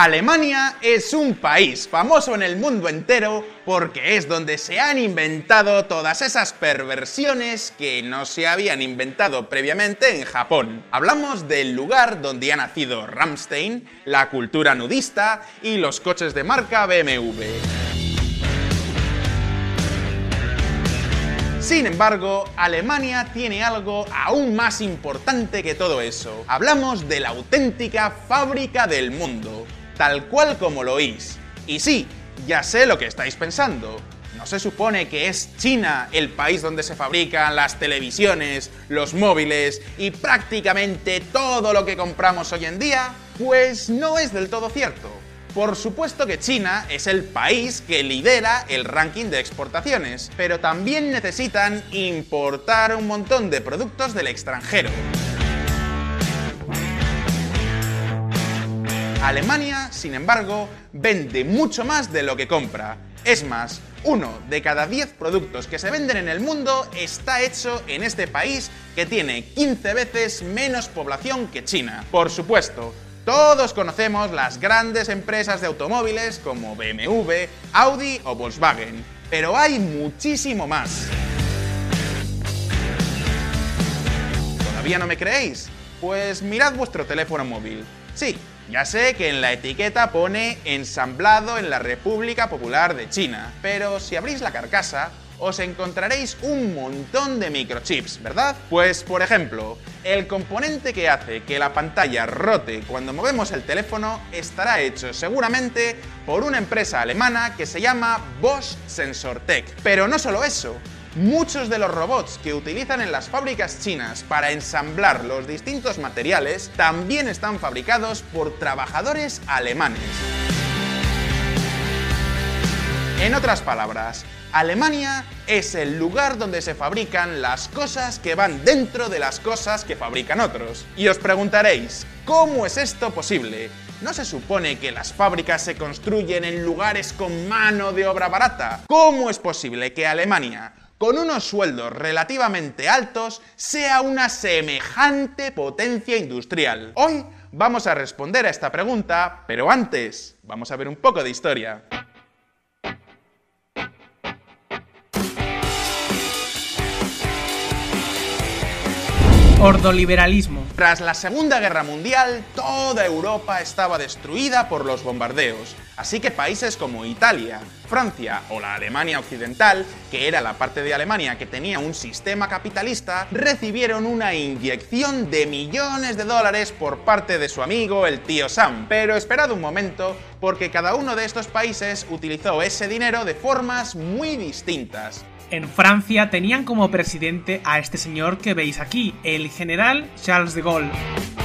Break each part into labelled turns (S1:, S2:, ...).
S1: Alemania es un país famoso en el mundo entero porque es donde se han inventado todas esas perversiones que no se habían inventado previamente en Japón. Hablamos del lugar donde ha nacido Rammstein, la cultura nudista y los coches de marca BMW. Sin embargo, Alemania tiene algo aún más importante que todo eso. Hablamos de la auténtica fábrica del mundo, tal cual como lo oís. Y sí, ya sé lo que estáis pensando. ¿No se supone que es China el país donde se fabrican las televisiones, los móviles y prácticamente todo lo que compramos hoy en día? Pues no es del todo cierto. Por supuesto que China es el país que lidera el ranking de exportaciones, pero también necesitan importar un montón de productos del extranjero. Alemania, sin embargo, vende mucho más de lo que compra. Es más, uno de cada 10 productos que se venden en el mundo está hecho en este país que tiene 15 veces menos población que China. Por supuesto, todos conocemos las grandes empresas de automóviles como BMW, Audi o Volkswagen, pero hay muchísimo más. ¿Todavía no me creéis? Pues mirad vuestro teléfono móvil. Sí, ya sé que en la etiqueta pone ensamblado en la República Popular de China, pero si abrís la carcasa, os encontraréis un montón de microchips, ¿verdad? Pues, por ejemplo, el componente que hace que la pantalla rote cuando movemos el teléfono estará hecho seguramente por una empresa alemana que se llama Bosch SensorTech. Pero no solo eso, Muchos de los robots que utilizan en las fábricas chinas para ensamblar los distintos materiales también están fabricados por trabajadores alemanes. En otras palabras, Alemania es el lugar donde se fabrican las cosas que van dentro de las cosas que fabrican otros. Y os preguntaréis, ¿cómo es esto posible? ¿No se supone que las fábricas se construyen en lugares con mano de obra barata? ¿Cómo es posible que Alemania, con unos sueldos relativamente altos sea una semejante potencia industrial? Hoy vamos a responder a esta pregunta, pero antes vamos a ver un poco de historia.
S2: Ordoliberalismo.
S1: Tras la Segunda Guerra Mundial, toda Europa estaba destruida por los bombardeos, así que países como Italia, Francia o la Alemania Occidental, que era la parte de Alemania que tenía un sistema capitalista, recibieron una inyección de millones de dólares por parte de su amigo el tío Sam. Pero esperad un momento, porque cada uno de estos países utilizó ese dinero de formas muy distintas.
S2: En Francia tenían como presidente a este señor que veis aquí, el general Charles de Gaulle.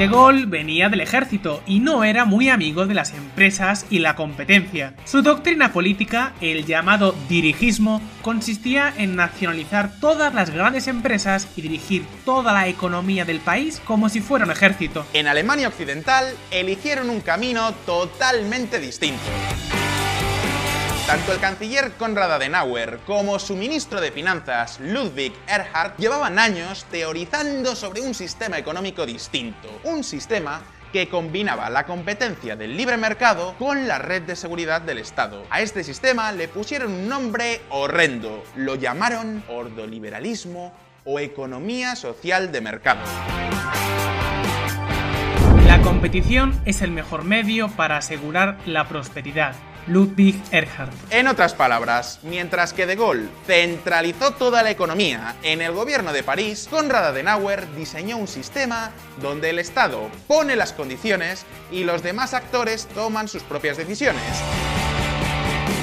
S2: De Gaulle venía del ejército y no era muy amigo de las empresas y la competencia. Su doctrina política, el llamado dirigismo, consistía en nacionalizar todas las grandes empresas y dirigir toda la economía del país como si fuera un ejército.
S1: En Alemania Occidental eligieron un camino totalmente distinto. Tanto el canciller Konrad Adenauer como su ministro de Finanzas Ludwig Erhard llevaban años teorizando sobre un sistema económico distinto, un sistema que combinaba la competencia del libre mercado con la red de seguridad del Estado. A este sistema le pusieron un nombre horrendo, lo llamaron ordoliberalismo o economía social de mercado.
S2: Competición es el mejor medio para asegurar la prosperidad. Ludwig Erhard.
S1: En otras palabras, mientras que De Gaulle centralizó toda la economía en el gobierno de París, Konrad Adenauer diseñó un sistema donde el Estado pone las condiciones y los demás actores toman sus propias decisiones.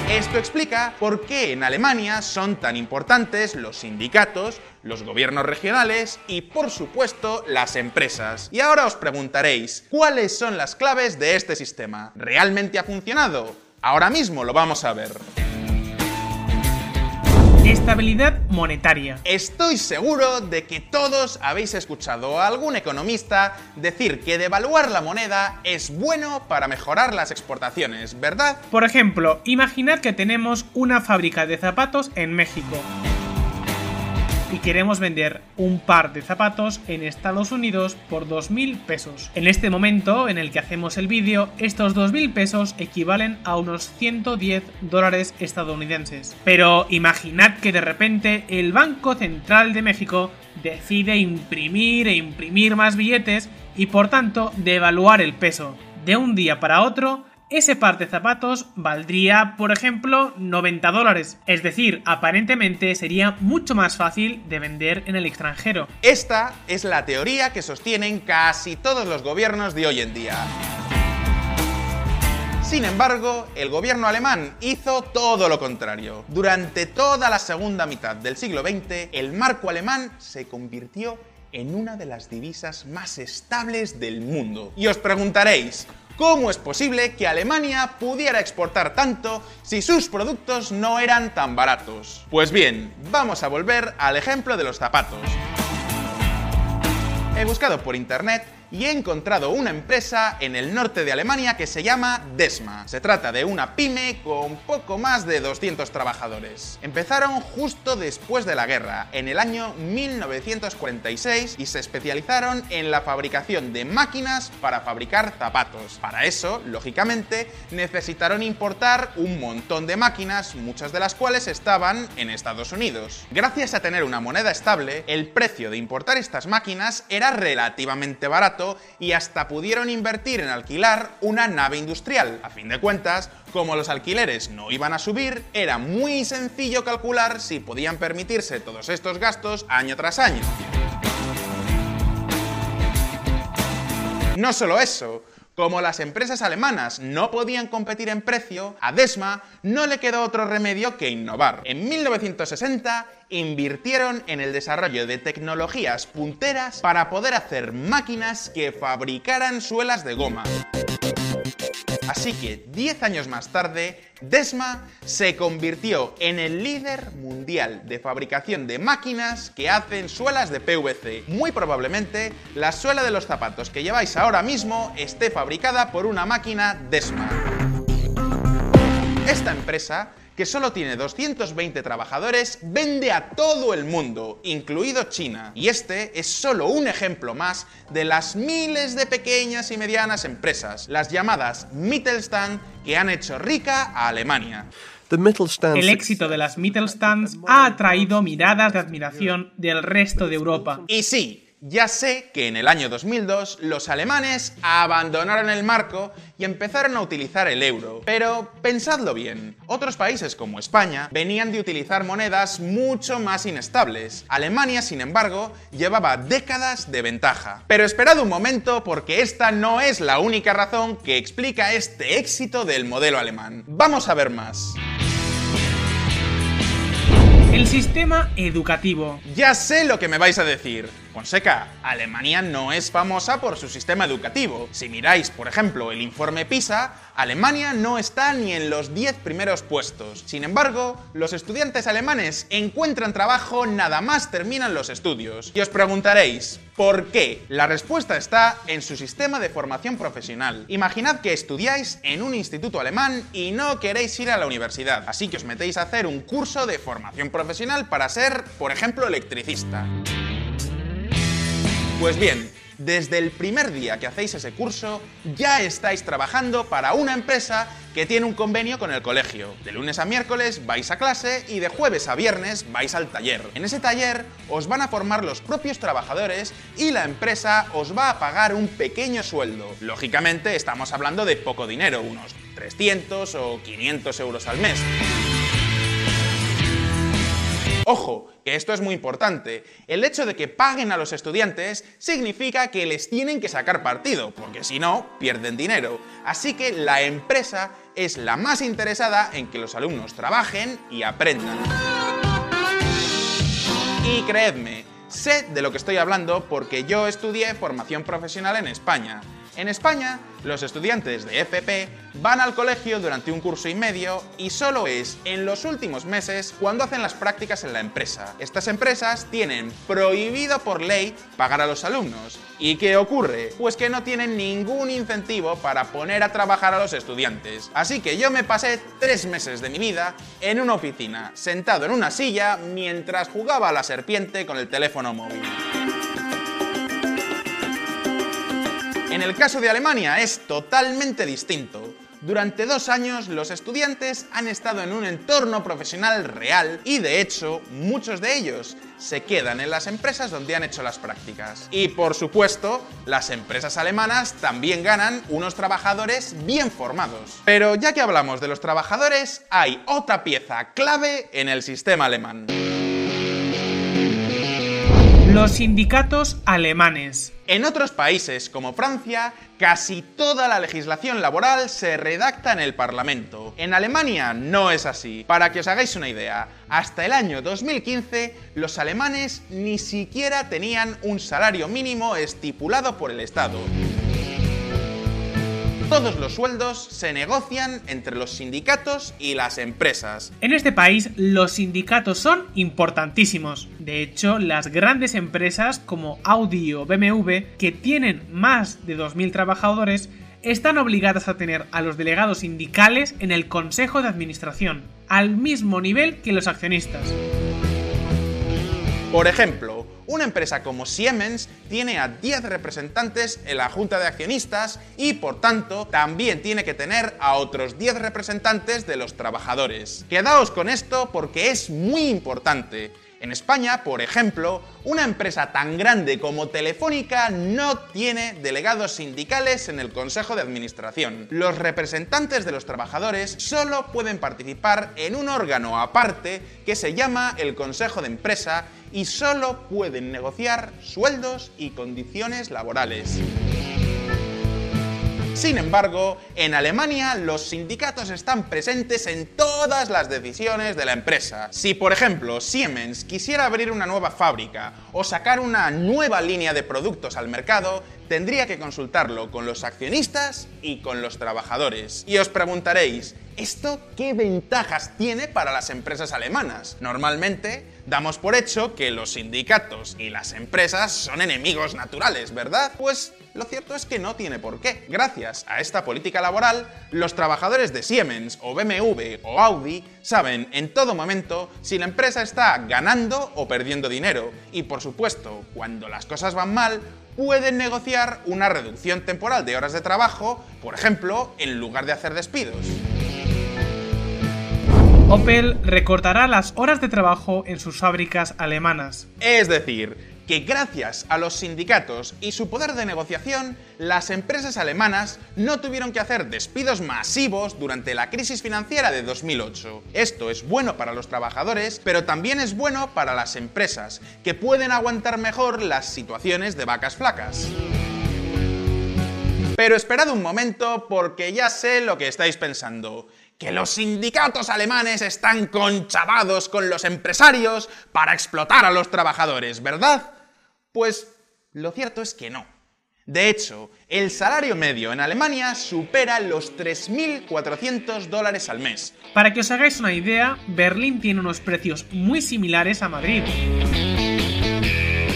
S1: Esto explica por qué en Alemania son tan importantes los sindicatos, los gobiernos regionales y, por supuesto, las empresas. Y ahora os preguntaréis, ¿cuáles son las claves de este sistema? ¿Realmente ha funcionado? Ahora mismo lo vamos a ver.
S2: Estabilidad monetaria.
S1: Estoy seguro de que todos habéis escuchado a algún economista decir que devaluar la moneda es bueno para mejorar las exportaciones, ¿verdad?
S2: Por ejemplo, imaginad que tenemos una fábrica de zapatos en México. Y queremos vender un par de zapatos en Estados Unidos por 2.000 pesos. En este momento en el que hacemos el vídeo, estos 2.000 pesos equivalen a unos 110 dólares estadounidenses. Pero imaginad que de repente el Banco Central de México decide imprimir e imprimir más billetes y por tanto devaluar el peso. De un día para otro, ese par de zapatos valdría, por ejemplo, 90 dólares. Es decir, aparentemente sería mucho más fácil de vender en el extranjero.
S1: Esta es la teoría que sostienen casi todos los gobiernos de hoy en día. Sin embargo, el gobierno alemán hizo todo lo contrario. Durante toda la segunda mitad del siglo XX, el marco alemán se convirtió en una de las divisas más estables del mundo. Y os preguntaréis, ¿Cómo es posible que Alemania pudiera exportar tanto si sus productos no eran tan baratos? Pues bien, vamos a volver al ejemplo de los zapatos. He buscado por internet y he encontrado una empresa en el norte de Alemania que se llama Desma. Se trata de una pyme con poco más de 200 trabajadores. Empezaron justo después de la guerra, en el año 1946, y se especializaron en la fabricación de máquinas para fabricar zapatos. Para eso, lógicamente, necesitaron importar un montón de máquinas, muchas de las cuales estaban en Estados Unidos. Gracias a tener una moneda estable, el precio de importar estas máquinas era relativamente y hasta pudieron invertir en alquilar una nave industrial. A fin de cuentas, como los alquileres no iban a subir, era muy sencillo calcular si podían permitirse todos estos gastos año tras año. No solo eso, como las empresas alemanas no podían competir en precio, a Desma no le quedó otro remedio que innovar. En 1960 invirtieron en el desarrollo de tecnologías punteras para poder hacer máquinas que fabricaran suelas de goma. Así que 10 años más tarde, Desma se convirtió en el líder mundial de fabricación de máquinas que hacen suelas de PVC. Muy probablemente la suela de los zapatos que lleváis ahora mismo esté fabricada por una máquina Desma. Esta empresa que solo tiene 220 trabajadores, vende a todo el mundo, incluido China. Y este es solo un ejemplo más de las miles de pequeñas y medianas empresas, las llamadas Mittelstand, que han hecho rica a Alemania.
S2: El éxito de las Mittelstands ha atraído miradas de admiración del resto de Europa.
S1: Y sí, ya sé que en el año 2002 los alemanes abandonaron el marco y empezaron a utilizar el euro. Pero pensadlo bien, otros países como España venían de utilizar monedas mucho más inestables. Alemania, sin embargo, llevaba décadas de ventaja. Pero esperad un momento porque esta no es la única razón que explica este éxito del modelo alemán. Vamos a ver más.
S2: El sistema educativo.
S1: Ya sé lo que me vais a decir. Fonseca, Alemania no es famosa por su sistema educativo. Si miráis, por ejemplo, el informe PISA, Alemania no está ni en los 10 primeros puestos. Sin embargo, los estudiantes alemanes encuentran trabajo nada más terminan los estudios. Y os preguntaréis, ¿por qué? La respuesta está en su sistema de formación profesional. Imaginad que estudiáis en un instituto alemán y no queréis ir a la universidad, así que os metéis a hacer un curso de formación profesional para ser, por ejemplo, electricista. Pues bien, desde el primer día que hacéis ese curso, ya estáis trabajando para una empresa que tiene un convenio con el colegio. De lunes a miércoles vais a clase y de jueves a viernes vais al taller. En ese taller os van a formar los propios trabajadores y la empresa os va a pagar un pequeño sueldo. Lógicamente estamos hablando de poco dinero, unos 300 o 500 euros al mes. Ojo, que esto es muy importante. El hecho de que paguen a los estudiantes significa que les tienen que sacar partido, porque si no, pierden dinero. Así que la empresa es la más interesada en que los alumnos trabajen y aprendan. Y creedme, sé de lo que estoy hablando porque yo estudié formación profesional en España. En España, los estudiantes de FP van al colegio durante un curso y medio y solo es en los últimos meses cuando hacen las prácticas en la empresa. Estas empresas tienen prohibido por ley pagar a los alumnos. ¿Y qué ocurre? Pues que no tienen ningún incentivo para poner a trabajar a los estudiantes. Así que yo me pasé tres meses de mi vida en una oficina, sentado en una silla mientras jugaba a la serpiente con el teléfono móvil. En el caso de Alemania es totalmente distinto. Durante dos años los estudiantes han estado en un entorno profesional real y de hecho muchos de ellos se quedan en las empresas donde han hecho las prácticas. Y por supuesto, las empresas alemanas también ganan unos trabajadores bien formados. Pero ya que hablamos de los trabajadores, hay otra pieza clave en el sistema alemán.
S2: Los sindicatos alemanes.
S1: En otros países, como Francia, casi toda la legislación laboral se redacta en el Parlamento. En Alemania no es así. Para que os hagáis una idea, hasta el año 2015 los alemanes ni siquiera tenían un salario mínimo estipulado por el Estado. Todos los sueldos se negocian entre los sindicatos y las empresas.
S2: En este país los sindicatos son importantísimos. De hecho, las grandes empresas como Audi o BMW, que tienen más de 2.000 trabajadores, están obligadas a tener a los delegados sindicales en el Consejo de Administración, al mismo nivel que los accionistas.
S1: Por ejemplo, una empresa como Siemens tiene a 10 representantes en la junta de accionistas y por tanto también tiene que tener a otros 10 representantes de los trabajadores. Quedaos con esto porque es muy importante. En España, por ejemplo, una empresa tan grande como Telefónica no tiene delegados sindicales en el Consejo de Administración. Los representantes de los trabajadores solo pueden participar en un órgano aparte que se llama el Consejo de Empresa y solo pueden negociar sueldos y condiciones laborales. Sin embargo, en Alemania los sindicatos están presentes en todas las decisiones de la empresa. Si, por ejemplo, Siemens quisiera abrir una nueva fábrica o sacar una nueva línea de productos al mercado, tendría que consultarlo con los accionistas y con los trabajadores. Y os preguntaréis, ¿esto qué ventajas tiene para las empresas alemanas? Normalmente damos por hecho que los sindicatos y las empresas son enemigos naturales, ¿verdad? Pues lo cierto es que no tiene por qué. Gracias a esta política laboral, los trabajadores de Siemens o BMW o Audi saben en todo momento si la empresa está ganando o perdiendo dinero. Y por supuesto, cuando las cosas van mal, pueden negociar una reducción temporal de horas de trabajo, por ejemplo, en lugar de hacer despidos.
S2: Opel recortará las horas de trabajo en sus fábricas alemanas.
S1: Es decir, que gracias a los sindicatos y su poder de negociación, las empresas alemanas no tuvieron que hacer despidos masivos durante la crisis financiera de 2008. Esto es bueno para los trabajadores, pero también es bueno para las empresas, que pueden aguantar mejor las situaciones de vacas flacas. Pero esperad un momento porque ya sé lo que estáis pensando que los sindicatos alemanes están conchavados con los empresarios para explotar a los trabajadores, ¿verdad? Pues lo cierto es que no. De hecho, el salario medio en Alemania supera los 3.400 dólares al mes.
S2: Para que os hagáis una idea, Berlín tiene unos precios muy similares a Madrid.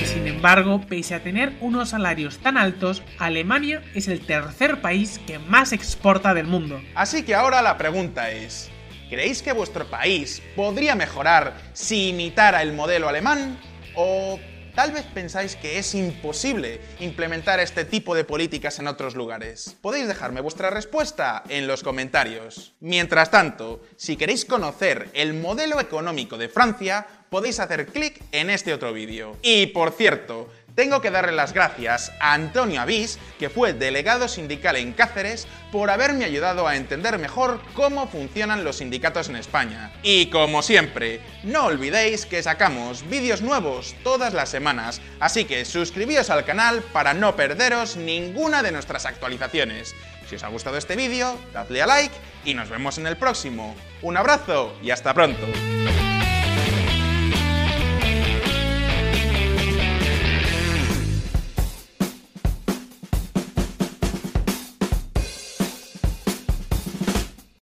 S2: Sin embargo, pese a tener unos salarios tan altos, Alemania es el tercer país que más exporta del mundo.
S1: Así que ahora la pregunta es, ¿creéis que vuestro país podría mejorar si imitara el modelo alemán? ¿O Tal vez pensáis que es imposible implementar este tipo de políticas en otros lugares. Podéis dejarme vuestra respuesta en los comentarios. Mientras tanto, si queréis conocer el modelo económico de Francia, podéis hacer clic en este otro vídeo. Y por cierto, tengo que darle las gracias a Antonio Avís, que fue delegado sindical en Cáceres, por haberme ayudado a entender mejor cómo funcionan los sindicatos en España. Y como siempre, no olvidéis que sacamos vídeos nuevos todas las semanas, así que suscribíos al canal para no perderos ninguna de nuestras actualizaciones. Si os ha gustado este vídeo, dadle a like y nos vemos en el próximo. Un abrazo y hasta pronto.